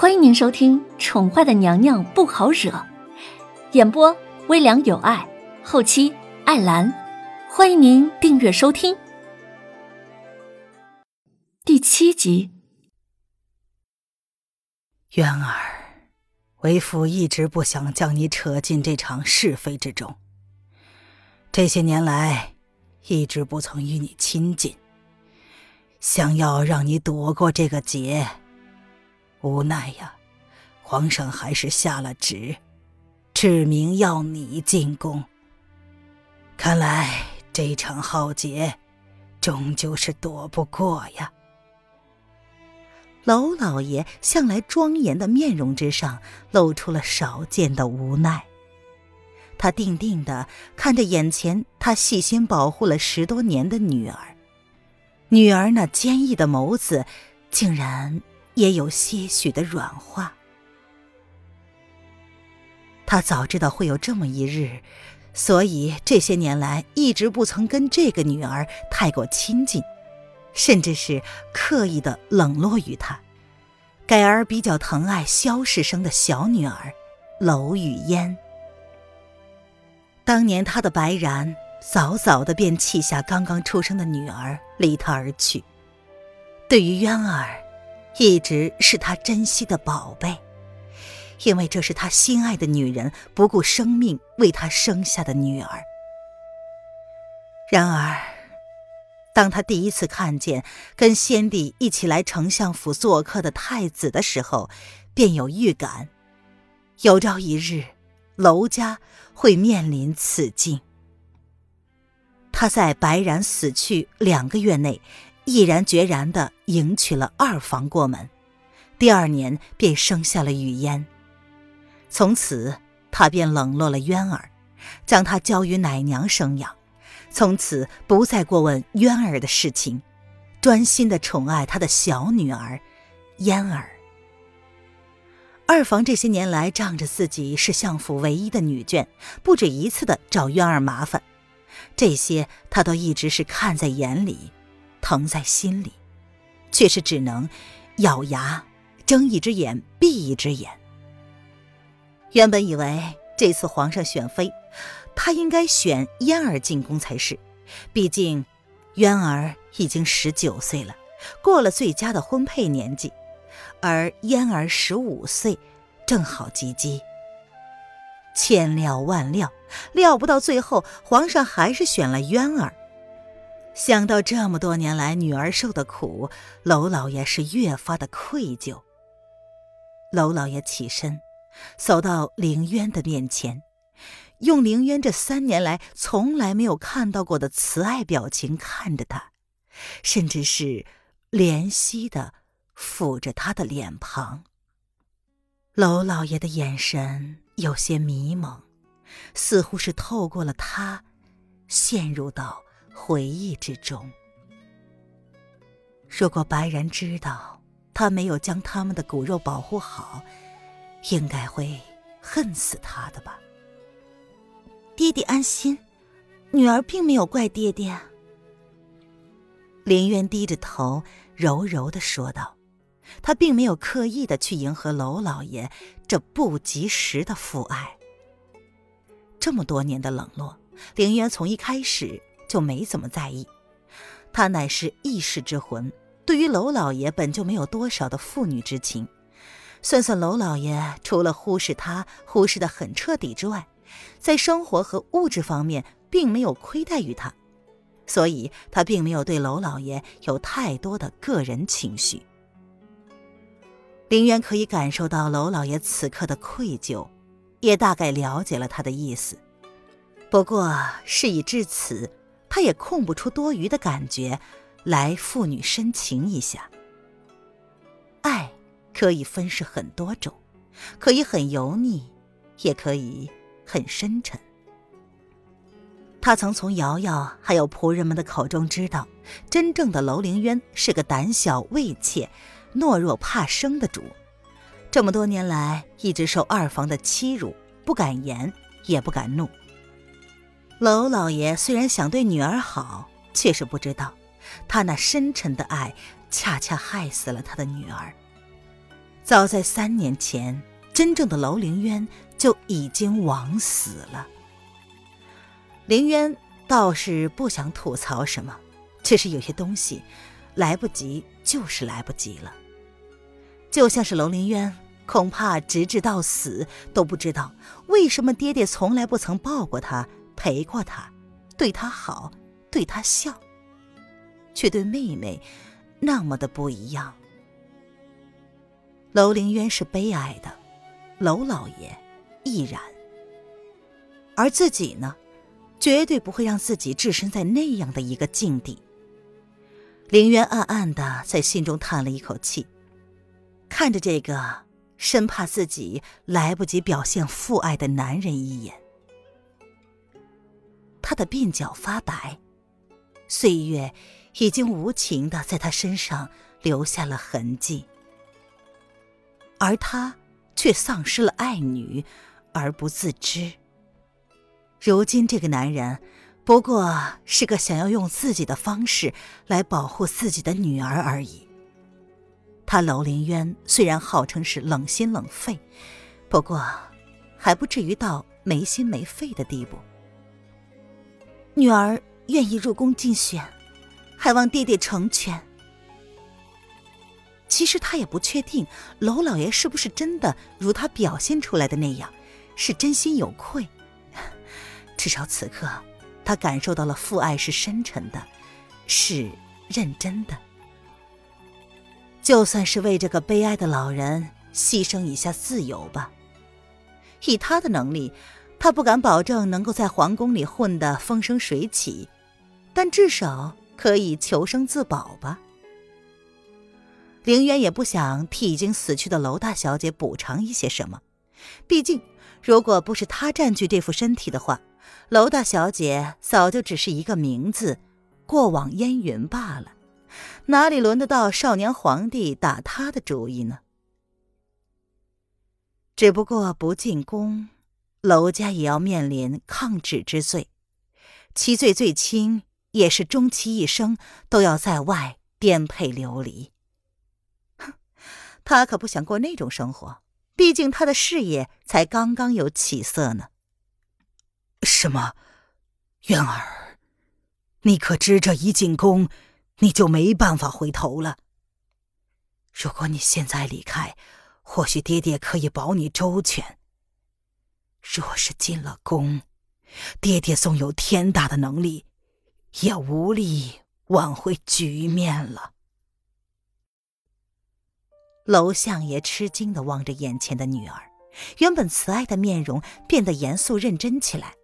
欢迎您收听《宠坏的娘娘不好惹》，演播微凉有爱，后期艾兰。欢迎您订阅收听第七集。渊儿，为父一直不想将你扯进这场是非之中。这些年来，一直不曾与你亲近，想要让你躲过这个劫。无奈呀，皇上还是下了旨，指明要你进宫。看来这场浩劫，终究是躲不过呀。娄老爷向来庄严的面容之上，露出了少见的无奈。他定定的看着眼前他细心保护了十多年的女儿，女儿那坚毅的眸子，竟然。也有些许的软化。他早知道会有这么一日，所以这些年来一直不曾跟这个女儿太过亲近，甚至是刻意的冷落于她，改而比较疼爱萧世生的小女儿娄雨嫣。当年他的白然早早的便弃下刚刚出生的女儿，离他而去。对于渊儿。一直是他珍惜的宝贝，因为这是他心爱的女人不顾生命为他生下的女儿。然而，当他第一次看见跟先帝一起来丞相府做客的太子的时候，便有预感，有朝一日，娄家会面临此境。他在白然死去两个月内。毅然决然地迎娶了二房过门，第二年便生下了雨嫣。从此，他便冷落了渊儿，将她交于奶娘生养，从此不再过问渊儿的事情，专心地宠爱他的小女儿嫣儿。二房这些年来仗着自己是相府唯一的女眷，不止一次地找渊儿麻烦，这些他都一直是看在眼里。疼在心里，却是只能咬牙睁一只眼闭一只眼。原本以为这次皇上选妃，他应该选嫣儿进宫才是，毕竟渊儿已经十九岁了，过了最佳的婚配年纪，而嫣儿十五岁，正好及笄。千料万料，料不到最后，皇上还是选了渊儿。想到这么多年来女儿受的苦，娄老爷是越发的愧疚。娄老爷起身，走到凌渊的面前，用凌渊这三年来从来没有看到过的慈爱表情看着他，甚至是怜惜的抚着他的脸庞。娄老爷的眼神有些迷蒙，似乎是透过了他，陷入到。回忆之中，如果白然知道他没有将他们的骨肉保护好，应该会恨死他的吧。爹爹安心，女儿并没有怪爹爹。林渊低着头，柔柔的说道：“他并没有刻意的去迎合娄老爷这不及时的父爱。这么多年的冷落，林渊从一开始。”就没怎么在意，他乃是异世之魂，对于娄老爷本就没有多少的父女之情。算算娄老爷，除了忽视他，忽视的很彻底之外，在生活和物质方面并没有亏待于他，所以他并没有对娄老爷有太多的个人情绪。林渊可以感受到娄老爷此刻的愧疚，也大概了解了他的意思。不过事已至此。他也空不出多余的感觉来父女深情一下。爱可以分饰很多种，可以很油腻，也可以很深沉。他曾从瑶瑶还有仆人们的口中知道，真正的楼凌渊是个胆小畏怯、懦弱怕生的主。这么多年来，一直受二房的欺辱，不敢言，也不敢怒。娄老爷虽然想对女儿好，却是不知道，他那深沉的爱恰恰害死了他的女儿。早在三年前，真正的楼凌渊就已经枉死了。凌渊倒是不想吐槽什么，只是有些东西来不及，就是来不及了。就像是楼凌渊，恐怕直至到死都不知道为什么爹爹从来不曾抱过他、陪过他、对他好、对他笑，却对妹妹那么的不一样。楼凌渊是悲哀的，楼老爷亦然，而自己呢？绝对不会让自己置身在那样的一个境地。凌渊暗暗的在心中叹了一口气，看着这个生怕自己来不及表现父爱的男人一眼。他的鬓角发白，岁月已经无情的在他身上留下了痕迹，而他却丧失了爱女而不自知。如今这个男人，不过是个想要用自己的方式来保护自己的女儿而已。他楼凌渊虽然号称是冷心冷肺，不过还不至于到没心没肺的地步。女儿愿意入宫竞选，还望爹爹成全。其实他也不确定楼老爷是不是真的如他表现出来的那样，是真心有愧。至少此刻，他感受到了父爱是深沉的，是认真的。就算是为这个悲哀的老人牺牲一下自由吧。以他的能力，他不敢保证能够在皇宫里混得风生水起，但至少可以求生自保吧。凌渊也不想替已经死去的楼大小姐补偿一些什么，毕竟，如果不是他占据这副身体的话。楼大小姐早就只是一个名字，过往烟云罢了，哪里轮得到少年皇帝打她的主意呢？只不过不进宫，娄家也要面临抗旨之罪，其罪最轻也是终其一生都要在外颠沛流离。哼，他可不想过那种生活，毕竟他的事业才刚刚有起色呢。什么，渊儿，你可知这一进宫，你就没办法回头了。如果你现在离开，或许爹爹可以保你周全。若是进了宫，爹爹纵有天大的能力，也无力挽回局面了。娄相爷吃惊的望着眼前的女儿，原本慈爱的面容变得严肃认真起来。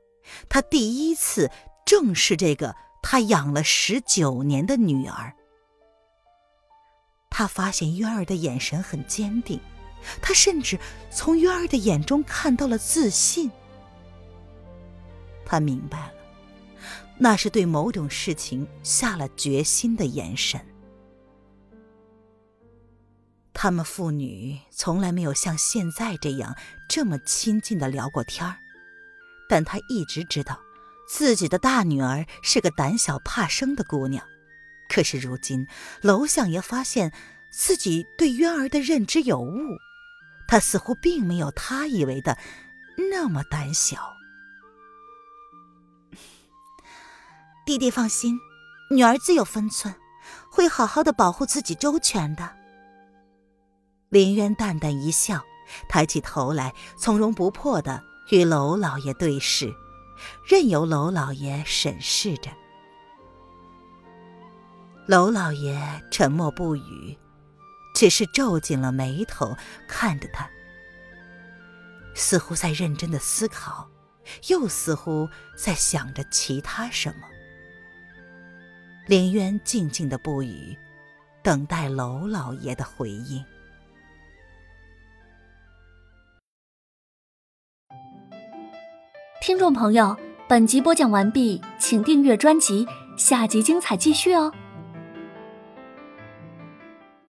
他第一次正视这个他养了十九年的女儿。他发现渊儿的眼神很坚定，他甚至从渊儿的眼中看到了自信。他明白了，那是对某种事情下了决心的眼神。他们父女从来没有像现在这样这么亲近的聊过天儿。但他一直知道，自己的大女儿是个胆小怕生的姑娘。可是如今，娄相爷发现自己对渊儿的认知有误，他似乎并没有他以为的那么胆小。弟弟放心，女儿自有分寸，会好好的保护自己周全的。林渊淡淡一笑，抬起头来，从容不迫的。与娄老爷对视，任由娄老爷审视着。娄老爷沉默不语，只是皱紧了眉头看着他，似乎在认真的思考，又似乎在想着其他什么。林渊静静的不语，等待娄老爷的回应。听众朋友，本集播讲完毕，请订阅专辑，下集精彩继续哦。